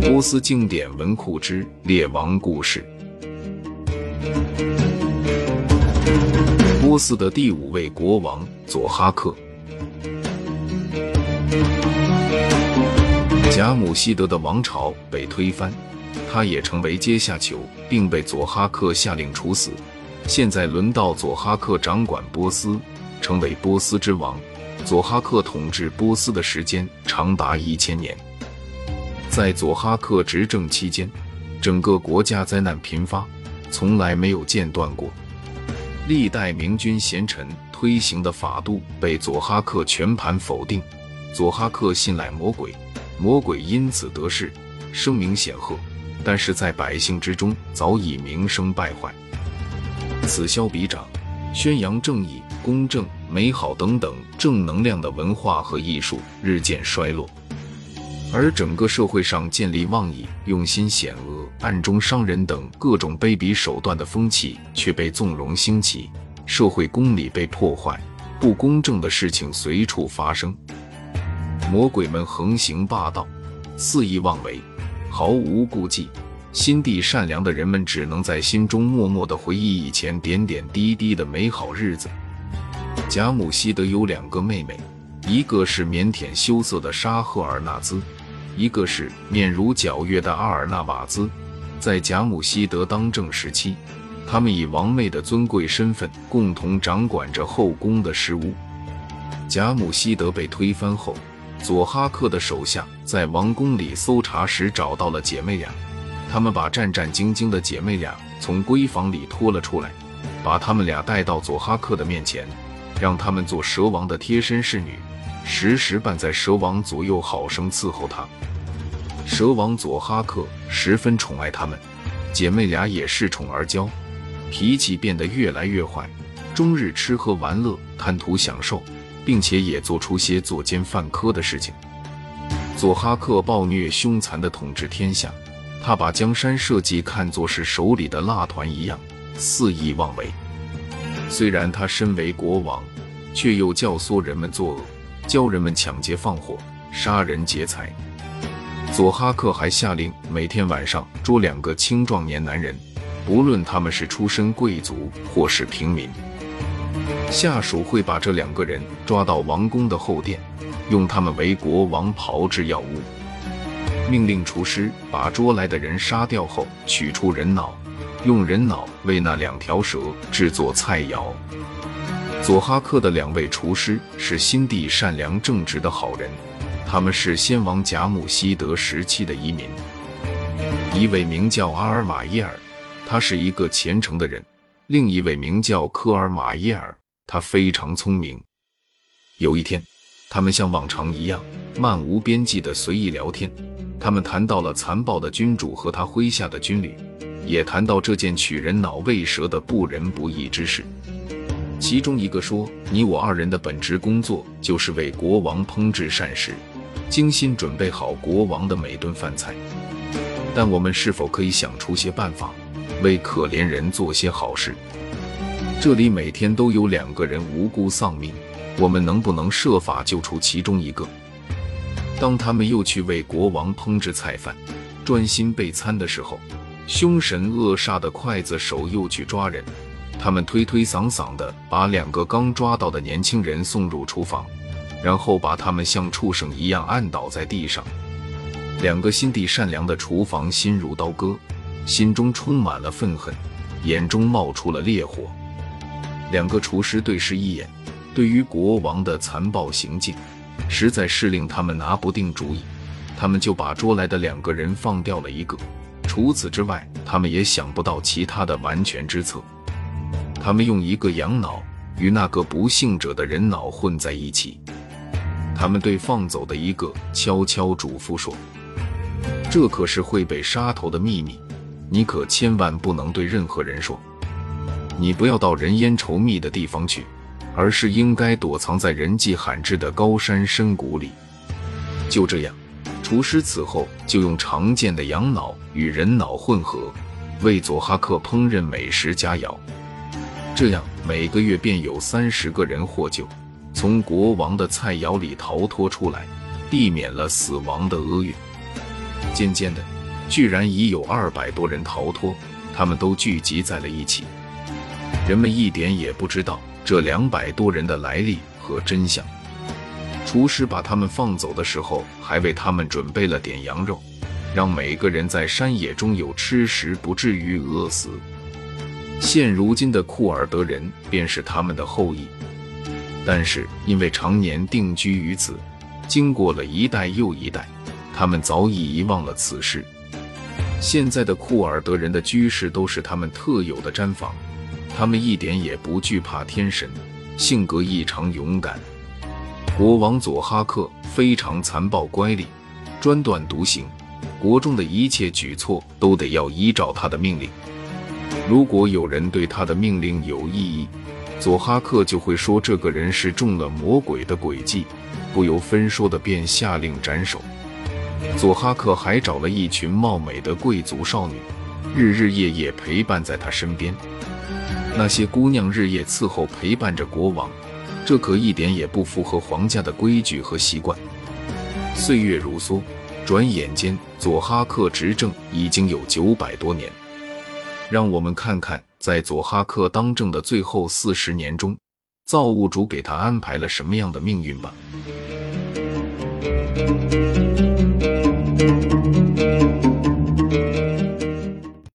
波斯经典文库之列王故事。波斯的第五位国王佐哈克，贾姆希德的王朝被推翻，他也成为阶下囚，并被佐哈克下令处死。现在轮到佐哈克掌管波斯，成为波斯之王。佐哈克统治波斯的时间长达一千年。在佐哈克执政期间，整个国家灾难频发，从来没有间断过。历代明君贤臣推行的法度被佐哈克全盘否定。佐哈克信赖魔鬼，魔鬼因此得势，声名显赫，但是在百姓之中早已名声败坏。此消彼长，宣扬正义、公正、美好等等正能量的文化和艺术日渐衰落，而整个社会上建立妄议、用心险恶。暗中伤人等各种卑鄙手段的风气却被纵容兴起，社会公理被破坏，不公正的事情随处发生，魔鬼们横行霸道，肆意妄为，毫无顾忌。心地善良的人们只能在心中默默地回忆以前点点滴滴的美好日子。贾姆希德有两个妹妹，一个是腼腆羞涩的沙赫尔纳兹，一个是面如皎月的阿尔纳瓦兹。在贾姆希德当政时期，他们以王妹的尊贵身份共同掌管着后宫的事务。贾姆希德被推翻后，佐哈克的手下在王宫里搜查时找到了姐妹俩，他们把战战兢兢的姐妹俩从闺房里拖了出来，把他们俩带到佐哈克的面前，让他们做蛇王的贴身侍女，时时伴在蛇王左右，好生伺候他。蛇王佐哈克十分宠爱他们，姐妹俩也恃宠而骄，脾气变得越来越坏，终日吃喝玩乐，贪图享受，并且也做出些作奸犯科的事情。佐哈克暴虐凶残地统治天下，他把江山社稷看作是手里的蜡团一样，肆意妄为。虽然他身为国王，却又教唆人们作恶，教人们抢劫放火，杀人劫财。佐哈克还下令每天晚上捉两个青壮年男人，不论他们是出身贵族或是平民，下属会把这两个人抓到王宫的后殿，用他们为国王炮制药物，命令厨师把捉来的人杀掉后取出人脑，用人脑为那两条蛇制作菜肴。佐哈克的两位厨师是心地善良正直的好人。他们是先王贾姆希德时期的移民，一位名叫阿尔马耶尔，他是一个虔诚的人；另一位名叫科尔马耶尔，他非常聪明。有一天，他们像往常一样漫无边际的随意聊天，他们谈到了残暴的君主和他麾下的军旅，也谈到这件取人脑喂蛇的不仁不义之事。其中一个说：“你我二人的本职工作就是为国王烹制膳食。”精心准备好国王的每顿饭菜，但我们是否可以想出些办法，为可怜人做些好事？这里每天都有两个人无辜丧命，我们能不能设法救出其中一个？当他们又去为国王烹制菜饭，专心备餐的时候，凶神恶煞的刽子手又去抓人，他们推推搡搡的把两个刚抓到的年轻人送入厨房。然后把他们像畜生一样按倒在地上。两个心地善良的厨房心如刀割，心中充满了愤恨，眼中冒出了烈火。两个厨师对视一眼，对于国王的残暴行径，实在是令他们拿不定主意。他们就把捉来的两个人放掉了一个，除此之外，他们也想不到其他的完全之策。他们用一个羊脑与那个不幸者的人脑混在一起。他们对放走的一个悄悄嘱咐说：“这可是会被杀头的秘密，你可千万不能对任何人说。你不要到人烟稠密的地方去，而是应该躲藏在人迹罕至的高山深谷里。”就这样，厨师此后就用常见的羊脑与人脑混合，为佐哈克烹饪美食佳肴。这样，每个月便有三十个人获救。从国王的菜肴里逃脱出来，避免了死亡的厄运。渐渐的，居然已有二百多人逃脱，他们都聚集在了一起。人们一点也不知道这两百多人的来历和真相。厨师把他们放走的时候，还为他们准备了点羊肉，让每个人在山野中有吃食，不至于饿死。现如今的库尔德人便是他们的后裔，但是因为常年定居于此，经过了一代又一代，他们早已遗忘了此事。现在的库尔德人的居室都是他们特有的毡房，他们一点也不惧怕天神，性格异常勇敢。国王佐哈克非常残暴乖戾，专断独行，国中的一切举措都得要依照他的命令。如果有人对他的命令有异议，佐哈克就会说这个人是中了魔鬼的诡计，不由分说的便下令斩首。佐哈克还找了一群貌美的贵族少女，日日夜夜陪伴在他身边。那些姑娘日夜伺候陪伴着国王。这可一点也不符合皇家的规矩和习惯。岁月如梭，转眼间佐哈克执政已经有九百多年。让我们看看，在佐哈克当政的最后四十年中，造物主给他安排了什么样的命运吧。